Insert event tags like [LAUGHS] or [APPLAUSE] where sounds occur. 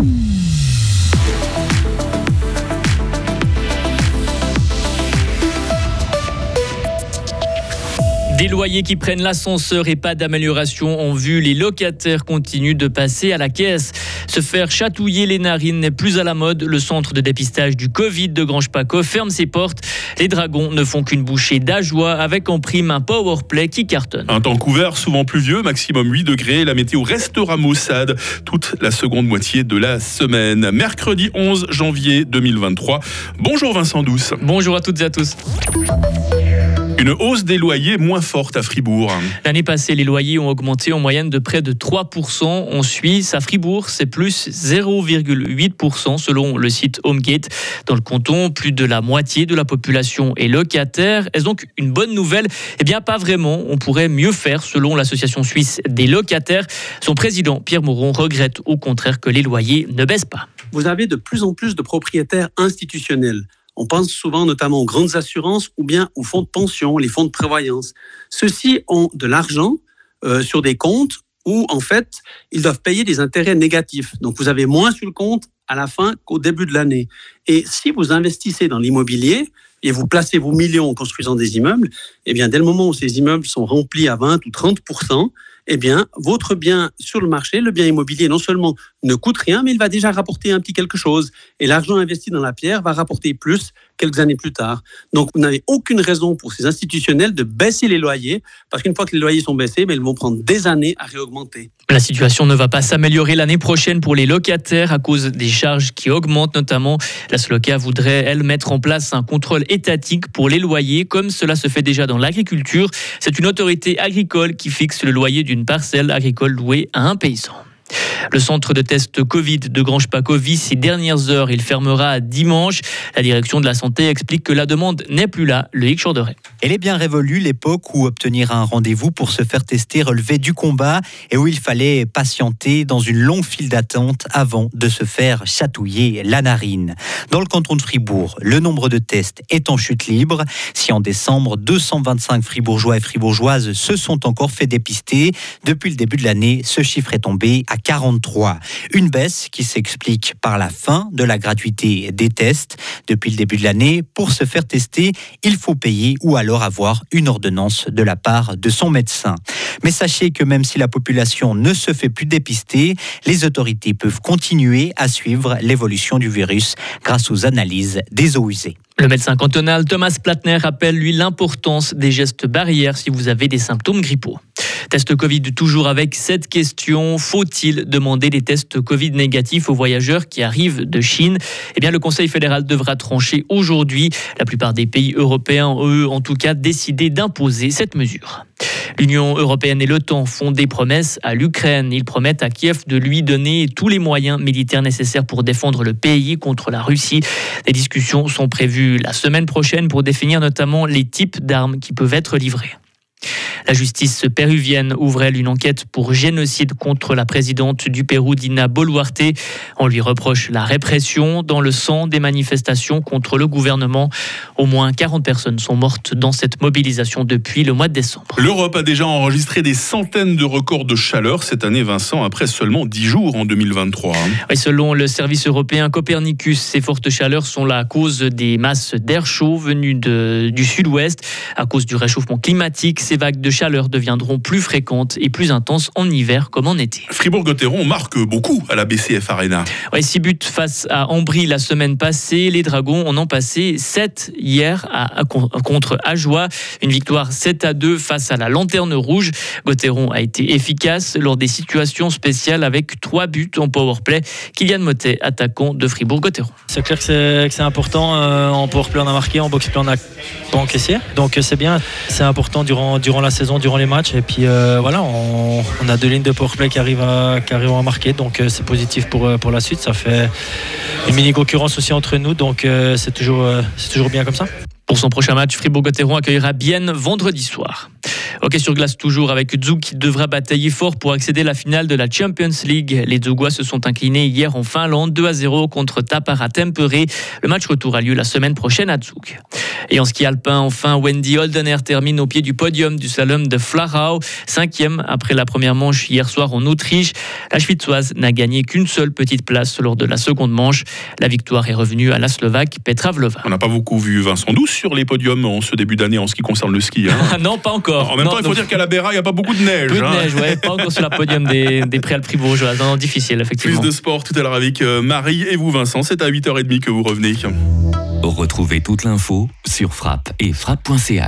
Mm. Des loyers qui prennent l'ascenseur et pas d'amélioration ont vu les locataires continuent de passer à la caisse. Se faire chatouiller les narines n'est plus à la mode. Le centre de dépistage du Covid de Grange Paco ferme ses portes. Les dragons ne font qu'une bouchée d'ajoie avec en prime un powerplay qui cartonne. Un temps couvert, souvent pluvieux, maximum 8 degrés. La météo restera maussade toute la seconde moitié de la semaine. Mercredi 11 janvier 2023. Bonjour Vincent Douce. Bonjour à toutes et à tous. Une hausse des loyers moins forte à Fribourg. L'année passée, les loyers ont augmenté en moyenne de près de 3% en Suisse. À Fribourg, c'est plus 0,8% selon le site HomeGate. Dans le canton, plus de la moitié de la population est locataire. Est-ce donc une bonne nouvelle? Eh bien, pas vraiment. On pourrait mieux faire selon l'association suisse des locataires. Son président, Pierre Mouron, regrette au contraire que les loyers ne baissent pas. Vous avez de plus en plus de propriétaires institutionnels on pense souvent notamment aux grandes assurances ou bien aux fonds de pension, les fonds de prévoyance. Ceux-ci ont de l'argent euh, sur des comptes où, en fait, ils doivent payer des intérêts négatifs. Donc, vous avez moins sur le compte à la fin qu'au début de l'année. Et si vous investissez dans l'immobilier et vous placez vos millions en construisant des immeubles, eh bien, dès le moment où ces immeubles sont remplis à 20 ou 30% eh bien, votre bien sur le marché, le bien immobilier, non seulement ne coûte rien, mais il va déjà rapporter un petit quelque chose. Et l'argent investi dans la pierre va rapporter plus quelques années plus tard. Donc, vous n'avez aucune raison pour ces institutionnels de baisser les loyers, parce qu'une fois que les loyers sont baissés, mais ils vont prendre des années à réaugmenter. La situation ne va pas s'améliorer l'année prochaine pour les locataires à cause des charges qui augmentent, notamment. La Sloca voudrait, elle, mettre en place un contrôle étatique pour les loyers, comme cela se fait déjà dans l'agriculture. C'est une autorité agricole qui fixe le loyer d'une parcelle agricole louée à un paysan. Le centre de test Covid de Grange-Paco vit ces dernières heures. Il fermera dimanche. La direction de la santé explique que la demande n'est plus là. Le Hic. Elle est bien révolue l'époque où obtenir un rendez-vous pour se faire tester relevait du combat et où il fallait patienter dans une longue file d'attente avant de se faire chatouiller la narine. Dans le canton de Fribourg, le nombre de tests est en chute libre. Si en décembre, 225 fribourgeois et fribourgeoises se sont encore fait dépister, depuis le début de l'année, ce chiffre est tombé à 43. Une baisse qui s'explique par la fin de la gratuité des tests. Depuis le début de l'année, pour se faire tester, il faut payer ou alors avoir une ordonnance de la part de son médecin. Mais sachez que même si la population ne se fait plus dépister, les autorités peuvent continuer à suivre l'évolution du virus grâce aux analyses des eaux usées. Le médecin cantonal Thomas Platner rappelle lui l'importance des gestes barrières si vous avez des symptômes grippaux. Test Covid toujours avec cette question. Faut-il demander des tests Covid négatifs aux voyageurs qui arrivent de Chine? Eh bien, le Conseil fédéral devra trancher aujourd'hui. La plupart des pays européens, eux, en tout cas, décidé d'imposer cette mesure. L'Union européenne et l'OTAN font des promesses à l'Ukraine. Ils promettent à Kiev de lui donner tous les moyens militaires nécessaires pour défendre le pays contre la Russie. Des discussions sont prévues la semaine prochaine pour définir notamment les types d'armes qui peuvent être livrées. La justice péruvienne ouvre elle une enquête pour génocide contre la présidente du Pérou, Dina Boluarte. On lui reproche la répression dans le sang des manifestations contre le gouvernement. Au moins 40 personnes sont mortes dans cette mobilisation depuis le mois de décembre. L'Europe a déjà enregistré des centaines de records de chaleur cette année, Vincent, après seulement 10 jours en 2023. Et selon le service européen Copernicus, ces fortes chaleurs sont la cause des masses d'air chaud venues du sud-ouest. À cause du réchauffement climatique, ces vagues de de chaleur deviendront plus fréquentes et plus intenses en hiver comme en été. Fribourg-Gotteron marque beaucoup à la BCF Arena. Ouais, six buts face à Ambry la semaine passée. Les Dragons en ont passé 7 hier à, contre Ajoie. Une victoire 7 à 2 face à la Lanterne Rouge. Gotteron a été efficace lors des situations spéciales avec trois buts en powerplay. Kylian Motet, attaquant de Fribourg-Gotteron. C'est clair que c'est important. Euh, en powerplay, on a marqué. En box-play, on a pas encaissé. Donc c'est bien. C'est important durant, durant la saison, durant les matchs. Et puis euh, voilà, on, a deux lignes de powerplay qui arrivent à, qui arrivent à marquer. Donc euh, c'est positif pour, euh, pour la suite. Ça fait une mini concurrence aussi entre nous. Donc c'est toujours, toujours bien comme ça. Pour son prochain match, Fribourg-Gotteron accueillera Bienne vendredi soir. Ok sur glace toujours avec Zug qui devra batailler fort pour accéder à la finale de la Champions League. Les Zougois se sont inclinés hier en Finlande 2 à 0 contre Tapara Tempere. Le match retour a lieu la semaine prochaine à Zug. Et en ski alpin, enfin, Wendy Holdener termine au pied du podium du slalom de Flachau, cinquième après la première manche hier soir en Autriche. La Schwitzoise n'a gagné qu'une seule petite place lors de la seconde manche. La victoire est revenue à la Slovaque Petra Vlova. On n'a pas beaucoup vu Vincent Douce sur les podiums en ce début d'année en ce qui concerne le ski. Hein. [LAUGHS] non, pas encore. Même Temps, il faut donc- dire qu'à la Béra, il n'y a pas beaucoup de neige. Peu de hein. neige, ouais, pas encore sur la podium des, des préalpes fribourgeoises. Non, non, difficile, Plus effectivement. de sport tout à l'heure avec euh, Marie et vous Vincent. C'est à 8h30 que vous revenez. Retrouvez toute l'info sur frappe et frappe.ch.